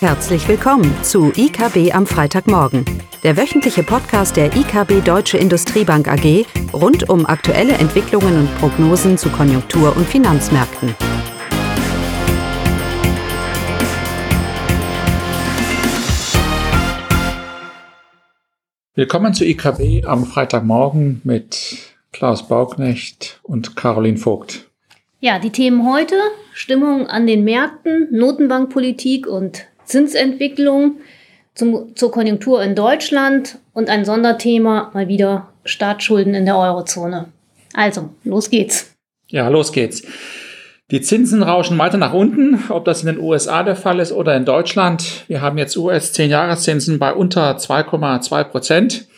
Herzlich willkommen zu IKB am Freitagmorgen, der wöchentliche Podcast der IKB Deutsche Industriebank AG rund um aktuelle Entwicklungen und Prognosen zu Konjunktur- und Finanzmärkten. Willkommen zu IKB am Freitagmorgen mit Klaus Bauknecht und Caroline Vogt. Ja, die Themen heute: Stimmung an den Märkten, Notenbankpolitik und Zinsentwicklung zum, zur Konjunktur in Deutschland und ein Sonderthema mal wieder Staatsschulden in der Eurozone. Also, los geht's. Ja, los geht's. Die Zinsen rauschen weiter nach unten, ob das in den USA der Fall ist oder in Deutschland. Wir haben jetzt US-10-Jahreszinsen bei unter 2,2 Prozent.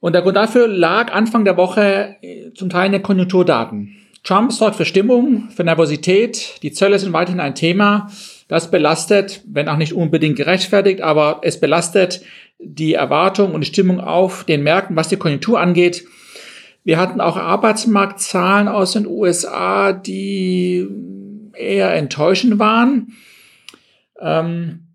Und der Grund dafür lag Anfang der Woche äh, zum Teil in den Konjunkturdaten. Trump sorgt für Stimmung, für Nervosität. Die Zölle sind weiterhin ein Thema. Das belastet, wenn auch nicht unbedingt gerechtfertigt, aber es belastet die Erwartung und die Stimmung auf den Märkten, was die Konjunktur angeht. Wir hatten auch Arbeitsmarktzahlen aus den USA, die eher enttäuschend waren. Ähm,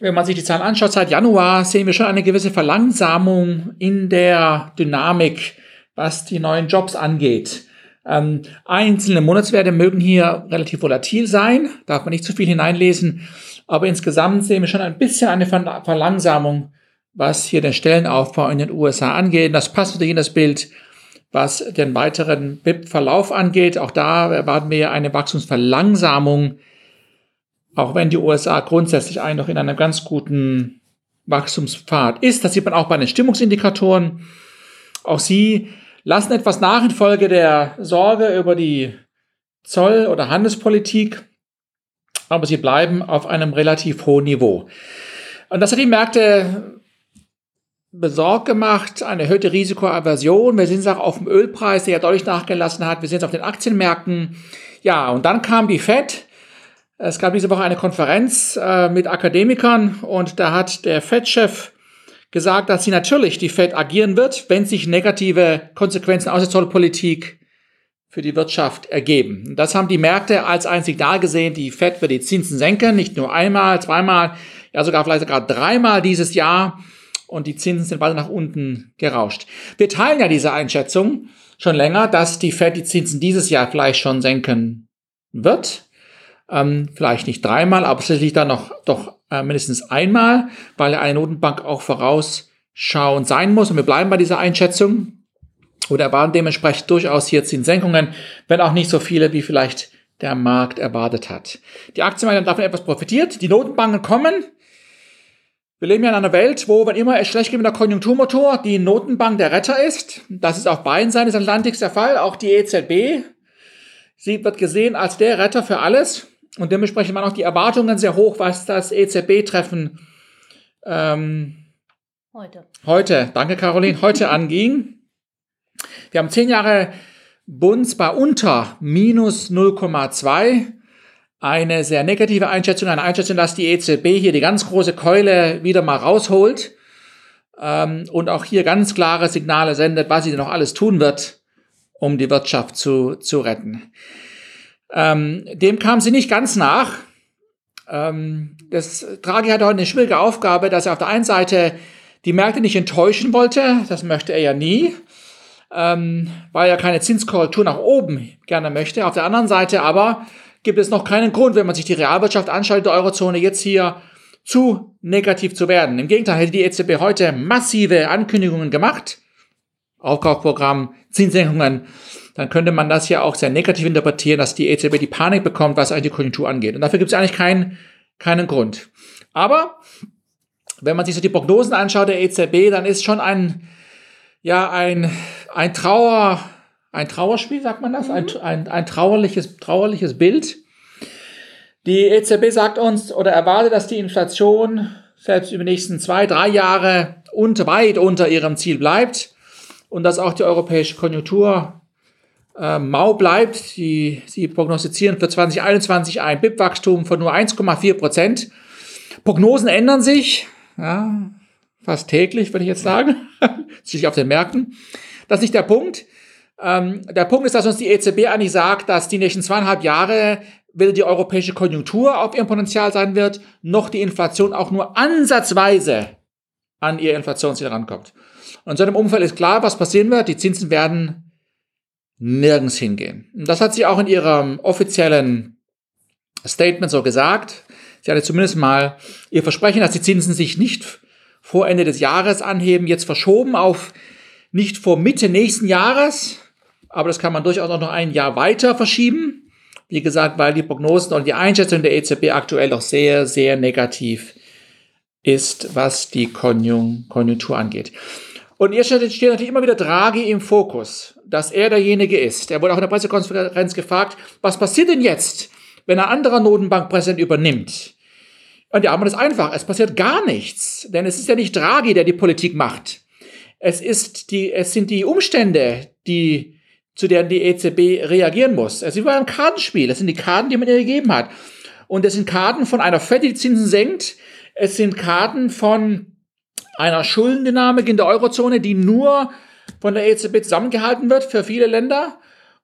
wenn man sich die Zahlen anschaut, seit Januar sehen wir schon eine gewisse Verlangsamung in der Dynamik, was die neuen Jobs angeht. Ähm, einzelne Monatswerte mögen hier relativ volatil sein, darf man nicht zu viel hineinlesen, aber insgesamt sehen wir schon ein bisschen eine Verlangsamung, was hier den Stellenaufbau in den USA angeht. Das passt natürlich in das Bild, was den weiteren BIP-Verlauf angeht. Auch da erwarten wir eine Wachstumsverlangsamung, auch wenn die USA grundsätzlich eigentlich noch in einem ganz guten Wachstumspfad ist. Das sieht man auch bei den Stimmungsindikatoren. Auch sie lassen etwas nach infolge der Sorge über die Zoll- oder Handelspolitik, aber sie bleiben auf einem relativ hohen Niveau. Und das hat die Märkte besorgt gemacht, eine erhöhte Risikoaversion. Wir sehen es auch auf dem Ölpreis, der ja deutlich nachgelassen hat. Wir sehen es auf den Aktienmärkten. Ja, und dann kam die Fed. Es gab diese Woche eine Konferenz äh, mit Akademikern und da hat der Fed-Chef gesagt, dass sie natürlich die Fed agieren wird, wenn sich negative Konsequenzen aus der Zollpolitik für die Wirtschaft ergeben. Das haben die Märkte als ein Signal gesehen, die Fed wird die Zinsen senken, nicht nur einmal, zweimal, ja sogar vielleicht sogar dreimal dieses Jahr und die Zinsen sind weiter nach unten gerauscht. Wir teilen ja diese Einschätzung schon länger, dass die Fed die Zinsen dieses Jahr vielleicht schon senken wird. Ähm, vielleicht nicht dreimal, aber sicherlich dann noch doch äh, mindestens einmal, weil eine Notenbank auch vorausschauend sein muss. Und wir bleiben bei dieser Einschätzung oder erwarten dementsprechend durchaus hier Zinssenkungen, wenn auch nicht so viele, wie vielleicht der Markt erwartet hat. Die Aktienmärkte haben davon etwas profitiert. Die Notenbanken kommen. Wir leben ja in einer Welt, wo, wenn immer es schlecht geht mit der Konjunkturmotor, die Notenbank der Retter ist. Das ist auf beiden Seiten des Atlantiks der Fall. Auch die EZB. Sie wird gesehen als der Retter für alles. Und dementsprechend waren auch die Erwartungen sehr hoch, was das EZB-Treffen ähm, heute. heute, danke Caroline, heute anging. Wir haben zehn Jahre Bunds bei unter minus 0,2. Eine sehr negative Einschätzung, eine Einschätzung, dass die EZB hier die ganz große Keule wieder mal rausholt ähm, und auch hier ganz klare Signale sendet, was sie noch alles tun wird, um die Wirtschaft zu, zu retten. Ähm, dem kam sie nicht ganz nach. Ähm, das Draghi hat heute eine schwierige Aufgabe, dass er auf der einen Seite die Märkte nicht enttäuschen wollte, das möchte er ja nie, ähm, weil er keine Zinskorrektur nach oben gerne möchte. Auf der anderen Seite aber gibt es noch keinen Grund, wenn man sich die Realwirtschaft anschaut, der Eurozone jetzt hier zu negativ zu werden. Im Gegenteil hätte die EZB heute massive Ankündigungen gemacht. Aufkaufprogramm, Zinssenkungen dann könnte man das ja auch sehr negativ interpretieren, dass die EZB die Panik bekommt, was eigentlich die Konjunktur angeht. Und dafür gibt es eigentlich keinen, keinen Grund. Aber wenn man sich so die Prognosen anschaut der EZB, dann ist schon ein, ja, ein, ein Trauer, ein Trauerspiel, sagt man das? Ein, mhm. ein, ein trauerliches, trauerliches Bild. Die EZB sagt uns oder erwartet, dass die Inflation selbst über die nächsten zwei, drei Jahre und weit unter ihrem Ziel bleibt und dass auch die europäische Konjunktur äh, mau bleibt. Die, sie prognostizieren für 2021 ein BIP-Wachstum von nur 1,4 Prozent. Prognosen ändern sich, ja, fast täglich, würde ich jetzt sagen, sich auf den Märkten. Das ist nicht der Punkt. Ähm, der Punkt ist, dass uns die EZB eigentlich sagt, dass die nächsten zweieinhalb Jahre weder die europäische Konjunktur auf ihrem Potenzial sein wird, noch die Inflation auch nur ansatzweise an ihr Inflationsziel rankommt. Und in so einem Umfeld ist klar, was passieren wird. Die Zinsen werden nirgends hingehen. Und das hat sie auch in ihrem offiziellen Statement so gesagt. Sie hatte zumindest mal ihr Versprechen, dass die Zinsen sich nicht vor Ende des Jahres anheben, jetzt verschoben auf nicht vor Mitte nächsten Jahres. Aber das kann man durchaus auch noch ein Jahr weiter verschieben. Wie gesagt, weil die Prognosen und die Einschätzung der EZB aktuell noch sehr, sehr negativ ist, was die Konjunktur angeht. Und ihr steht natürlich immer wieder Draghi im Fokus, dass er derjenige ist. Er wurde auch in der Pressekonferenz gefragt, was passiert denn jetzt, wenn ein anderer Notenbankpräsident übernimmt? Und die Antwort ist einfach, es passiert gar nichts, denn es ist ja nicht Draghi, der die Politik macht. Es, ist die, es sind die Umstände, die, zu denen die EZB reagieren muss. Es ist wie ein Kartenspiel, es sind die Karten, die man ihr gegeben hat. Und es sind Karten von einer Fed, die Zinsen senkt, es sind Karten von einer Schuldendynamik in der Eurozone, die nur von der EZB zusammengehalten wird für viele Länder.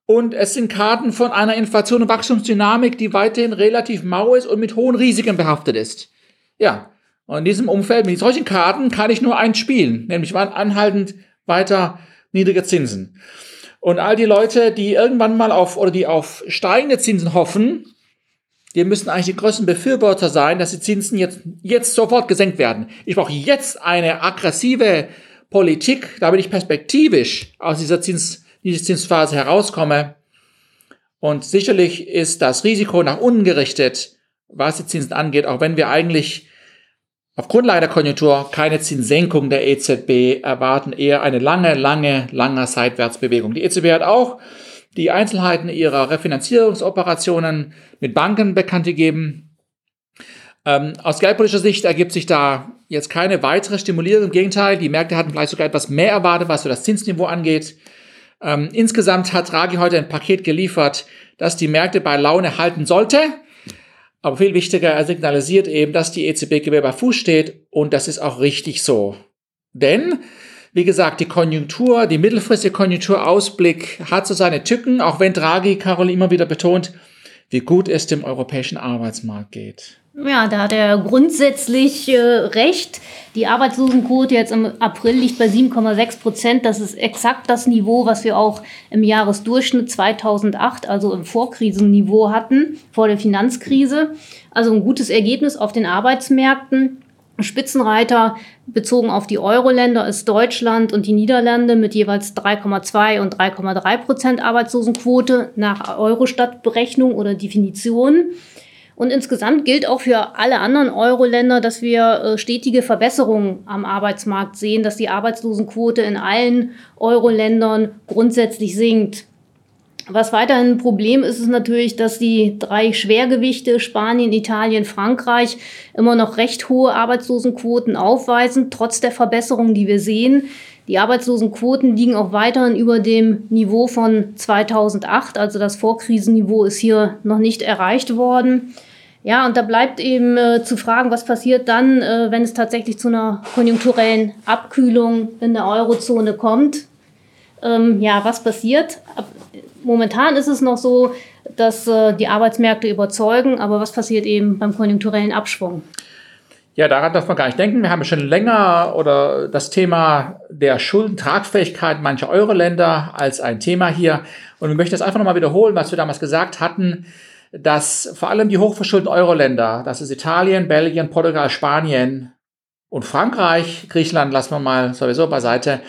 Und es sind Karten von einer Inflation und Wachstumsdynamik, die weiterhin relativ mau ist und mit hohen Risiken behaftet ist. Ja, und in diesem Umfeld, mit solchen Karten kann ich nur eins spielen, nämlich anhaltend weiter niedrige Zinsen. Und all die Leute, die irgendwann mal auf oder die auf steigende Zinsen hoffen, wir müssen eigentlich die größten Befürworter sein, dass die Zinsen jetzt, jetzt sofort gesenkt werden. Ich brauche jetzt eine aggressive Politik, damit ich perspektivisch aus dieser, Zins, dieser Zinsphase herauskomme. Und sicherlich ist das Risiko nach unten gerichtet, was die Zinsen angeht, auch wenn wir eigentlich auf Grundlage der Konjunktur keine Zinssenkung der EZB erwarten, eher eine lange, lange, lange Seitwärtsbewegung. Die EZB hat auch die Einzelheiten ihrer Refinanzierungsoperationen mit Banken bekannt gegeben. Ähm, aus geldpolitischer Sicht ergibt sich da jetzt keine weitere Stimulierung. Im Gegenteil, die Märkte hatten vielleicht sogar etwas mehr erwartet, was so das Zinsniveau angeht. Ähm, insgesamt hat Draghi heute ein Paket geliefert, das die Märkte bei Laune halten sollte. Aber viel wichtiger, er signalisiert eben, dass die EZB bei Fuß steht und das ist auch richtig so. Denn wie gesagt, die Konjunktur, die mittelfristige Konjunkturausblick hat so seine Tücken, auch wenn Draghi, Carol, immer wieder betont, wie gut es dem europäischen Arbeitsmarkt geht. Ja, da hat er grundsätzlich äh, recht. Die Arbeitslosenquote jetzt im April liegt bei 7,6 Prozent. Das ist exakt das Niveau, was wir auch im Jahresdurchschnitt 2008, also im Vorkrisenniveau hatten, vor der Finanzkrise. Also ein gutes Ergebnis auf den Arbeitsmärkten. Spitzenreiter bezogen auf die Euro-Länder ist Deutschland und die Niederlande mit jeweils 3,2 und 3,3 Prozent Arbeitslosenquote nach Eurostat-Berechnung oder Definition. Und insgesamt gilt auch für alle anderen Euro-Länder, dass wir äh, stetige Verbesserungen am Arbeitsmarkt sehen, dass die Arbeitslosenquote in allen Euro-Ländern grundsätzlich sinkt. Was weiterhin ein Problem ist, ist natürlich, dass die drei Schwergewichte Spanien, Italien, Frankreich immer noch recht hohe Arbeitslosenquoten aufweisen, trotz der Verbesserungen, die wir sehen. Die Arbeitslosenquoten liegen auch weiterhin über dem Niveau von 2008, also das Vorkrisenniveau ist hier noch nicht erreicht worden. Ja, und da bleibt eben äh, zu fragen, was passiert dann, äh, wenn es tatsächlich zu einer konjunkturellen Abkühlung in der Eurozone kommt. Ähm, ja, was passiert? Momentan ist es noch so, dass äh, die Arbeitsmärkte überzeugen, aber was passiert eben beim konjunkturellen Abschwung? Ja, daran darf man gar nicht denken. Wir haben schon länger oder das Thema der Schuldentragfähigkeit mancher Euro-Länder als ein Thema hier. Und wir möchten jetzt einfach nochmal wiederholen, was wir damals gesagt hatten, dass vor allem die hochverschuldeten Euro-Länder, das ist Italien, Belgien, Portugal, Spanien und Frankreich, Griechenland lassen wir mal sowieso beiseite,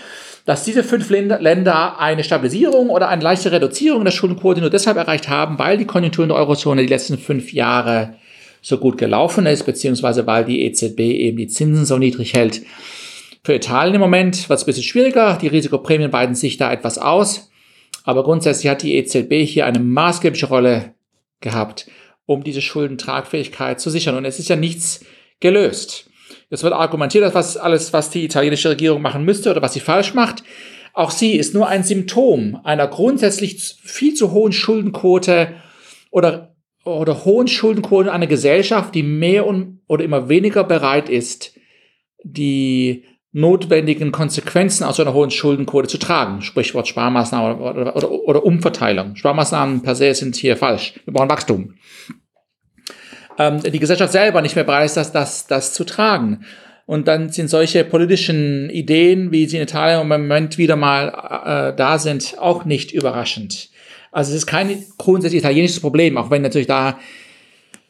dass diese fünf Länder eine Stabilisierung oder eine leichte Reduzierung der Schuldenquote nur deshalb erreicht haben, weil die Konjunktur in der Eurozone die letzten fünf Jahre so gut gelaufen ist, beziehungsweise weil die EZB eben die Zinsen so niedrig hält. Für Italien im Moment wird es ein bisschen schwieriger. Die Risikoprämien weiten sich da etwas aus. Aber grundsätzlich hat die EZB hier eine maßgebliche Rolle gehabt, um diese Schuldentragfähigkeit zu sichern. Und es ist ja nichts gelöst. Es wird argumentiert, dass was alles, was die italienische Regierung machen müsste oder was sie falsch macht. Auch sie ist nur ein Symptom einer grundsätzlich viel zu hohen Schuldenquote oder, oder hohen Schuldenquote einer Gesellschaft, die mehr und, oder immer weniger bereit ist, die notwendigen Konsequenzen aus einer hohen Schuldenquote zu tragen. Sprichwort Sparmaßnahmen oder, oder, oder, Umverteilung. Sparmaßnahmen per se sind hier falsch. Wir brauchen Wachstum. Ähm, die Gesellschaft selber nicht mehr bereit ist, das, das, das zu tragen. Und dann sind solche politischen Ideen, wie sie in Italien im Moment wieder mal äh, da sind, auch nicht überraschend. Also es ist kein grundsätzlich italienisches Problem, auch wenn natürlich da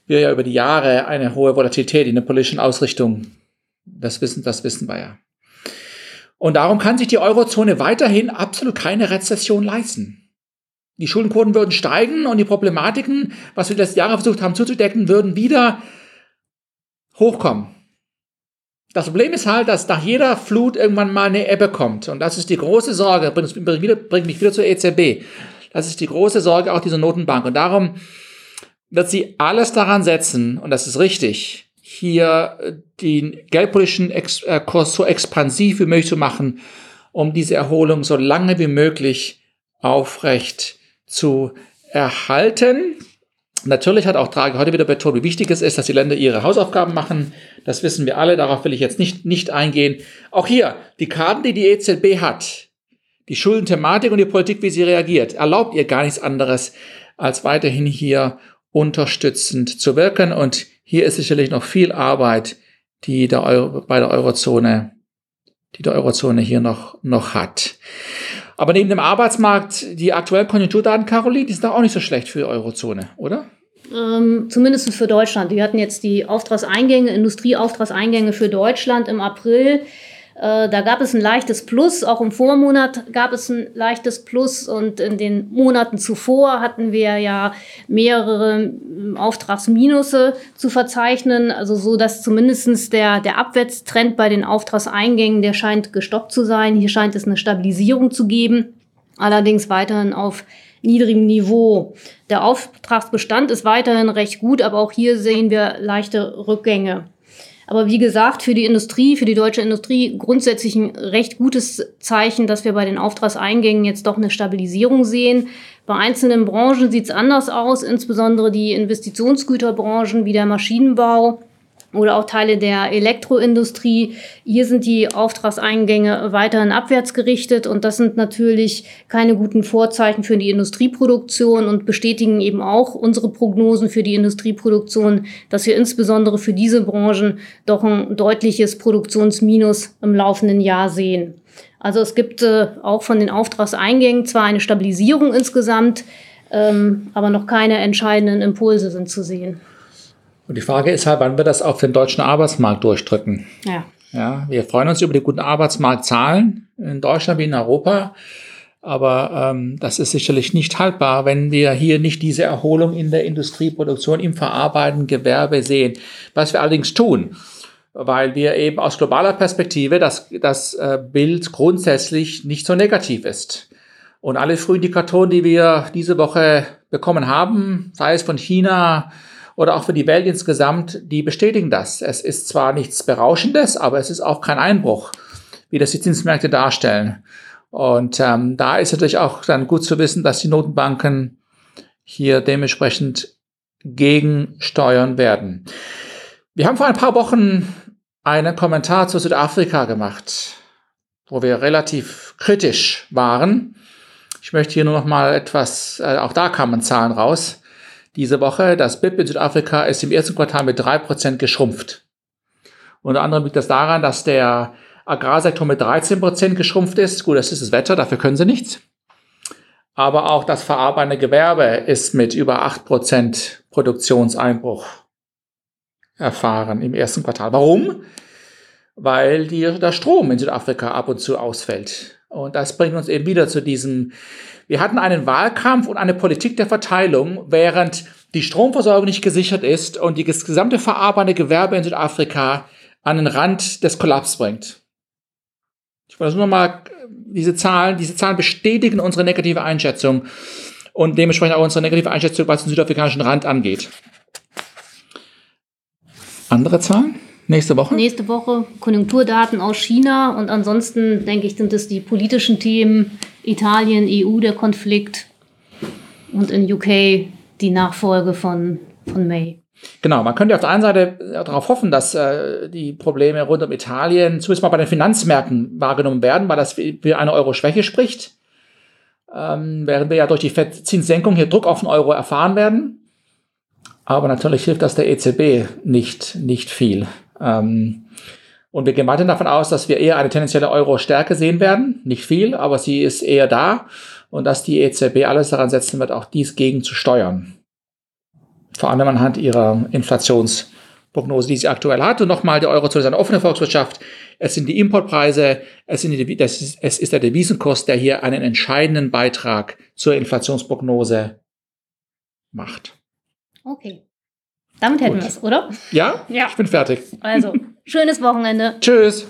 wir ja über die Jahre eine hohe Volatilität in der politischen Ausrichtung, das wissen, das wissen wir ja. Und darum kann sich die Eurozone weiterhin absolut keine Rezession leisten. Die Schuldenquoten würden steigen und die Problematiken, was wir die letzten Jahre versucht haben zuzudecken, würden wieder hochkommen. Das Problem ist halt, dass nach jeder Flut irgendwann mal eine Ebbe kommt. Und das ist die große Sorge, bringt, bringt mich wieder zur EZB. Das ist die große Sorge auch dieser Notenbank. Und darum wird sie alles daran setzen, und das ist richtig, hier äh, den geldpolitischen äh, Kurs so expansiv wie möglich zu machen, um diese Erholung so lange wie möglich aufrecht zu erhalten. Natürlich hat auch Draghi heute wieder betont, wie wichtig es ist, dass die Länder ihre Hausaufgaben machen. Das wissen wir alle, darauf will ich jetzt nicht, nicht eingehen. Auch hier, die Karten, die die EZB hat, die Schuldenthematik und die Politik, wie sie reagiert, erlaubt ihr gar nichts anderes, als weiterhin hier unterstützend zu wirken. Und hier ist sicherlich noch viel Arbeit, die der Euro, bei der Eurozone, die der Eurozone hier noch, noch hat. Aber neben dem Arbeitsmarkt, die aktuellen Konjunkturdaten, Caroline, die sind doch auch nicht so schlecht für die Eurozone, oder? Ähm, zumindest für Deutschland. Wir hatten jetzt die Auftragseingänge, Industrieauftragseingänge für Deutschland im April. Äh, da gab es ein leichtes Plus, auch im Vormonat gab es ein leichtes Plus und in den Monaten zuvor hatten wir ja mehrere ähm, Auftragsminusse zu verzeichnen, also so, dass zumindestens der, der Abwärtstrend bei den Auftragseingängen, der scheint gestoppt zu sein. Hier scheint es eine Stabilisierung zu geben, allerdings weiterhin auf niedrigem Niveau. Der Auftragsbestand ist weiterhin recht gut, aber auch hier sehen wir leichte Rückgänge. Aber wie gesagt, für die Industrie, für die deutsche Industrie grundsätzlich ein recht gutes Zeichen, dass wir bei den Auftragseingängen jetzt doch eine Stabilisierung sehen. Bei einzelnen Branchen sieht es anders aus, insbesondere die Investitionsgüterbranchen wie der Maschinenbau oder auch Teile der Elektroindustrie. Hier sind die Auftragseingänge weiterhin abwärts gerichtet und das sind natürlich keine guten Vorzeichen für die Industrieproduktion und bestätigen eben auch unsere Prognosen für die Industrieproduktion, dass wir insbesondere für diese Branchen doch ein deutliches Produktionsminus im laufenden Jahr sehen. Also es gibt äh, auch von den Auftragseingängen zwar eine Stabilisierung insgesamt, ähm, aber noch keine entscheidenden Impulse sind zu sehen. Und die Frage ist halt, wann wir das auf den deutschen Arbeitsmarkt durchdrücken. Ja. Ja, wir freuen uns über die guten Arbeitsmarktzahlen in Deutschland wie in Europa. Aber ähm, das ist sicherlich nicht haltbar, wenn wir hier nicht diese Erholung in der Industrieproduktion, im verarbeitenden Gewerbe sehen. Was wir allerdings tun, weil wir eben aus globaler Perspektive das, das äh, Bild grundsätzlich nicht so negativ ist. Und alle Frühindikatoren, die wir diese Woche bekommen haben, sei es von China, oder auch für die Welt insgesamt, die bestätigen das. Es ist zwar nichts Berauschendes, aber es ist auch kein Einbruch, wie das die Zinsmärkte darstellen. Und ähm, da ist natürlich auch dann gut zu wissen, dass die Notenbanken hier dementsprechend gegensteuern werden. Wir haben vor ein paar Wochen einen Kommentar zu Südafrika gemacht, wo wir relativ kritisch waren. Ich möchte hier nur noch mal etwas, äh, auch da kamen Zahlen raus diese Woche. Das BIP in Südafrika ist im ersten Quartal mit drei Prozent geschrumpft. Unter anderem liegt das daran, dass der Agrarsektor mit 13 Prozent geschrumpft ist. Gut, das ist das Wetter, dafür können sie nichts. Aber auch das verarbeitende Gewerbe ist mit über 8% Produktionseinbruch erfahren im ersten Quartal. Warum? Weil der Strom in Südafrika ab und zu ausfällt. Und das bringt uns eben wieder zu diesem wir hatten einen Wahlkampf und eine Politik der Verteilung, während die Stromversorgung nicht gesichert ist und das gesamte verarbeitende Gewerbe in Südafrika an den Rand des Kollaps bringt. Ich wollte nur mal diese Zahlen, diese Zahlen bestätigen unsere negative Einschätzung und dementsprechend auch unsere negative Einschätzung, was den südafrikanischen Rand angeht. Andere Zahlen? Nächste Woche? Nächste Woche Konjunkturdaten aus China und ansonsten denke ich, sind es die politischen Themen, Italien, EU der Konflikt und in UK die Nachfolge von, von May. Genau, man könnte auf der einen Seite darauf hoffen, dass äh, die Probleme rund um Italien zumindest mal bei den Finanzmärkten wahrgenommen werden, weil das für eine Euro-Schwäche spricht. Ähm, während wir ja durch die Zinssenkung hier Druck auf den Euro erfahren werden. Aber natürlich hilft das der EZB nicht, nicht viel. Ähm, und wir gehen weiterhin davon aus, dass wir eher eine tendenzielle Euro-Stärke sehen werden. Nicht viel, aber sie ist eher da. Und dass die EZB alles daran setzen wird, auch dies gegen zu steuern. Vor allem anhand ihrer Inflationsprognose, die sie aktuell hat. Und nochmal, der Eurozone ist eine offene Volkswirtschaft. Es sind die Importpreise, es, sind die, ist, es ist der Devisenkurs, der hier einen entscheidenden Beitrag zur Inflationsprognose macht. Okay. Damit hätten wir es, oder? Ja? Ja. Ich bin fertig. Also, schönes Wochenende. Tschüss.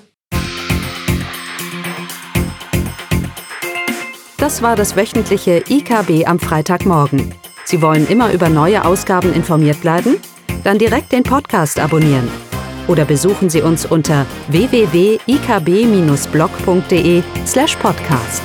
Das war das wöchentliche IKB am Freitagmorgen. Sie wollen immer über neue Ausgaben informiert bleiben? Dann direkt den Podcast abonnieren. Oder besuchen Sie uns unter www.ikb-blog.de slash podcast.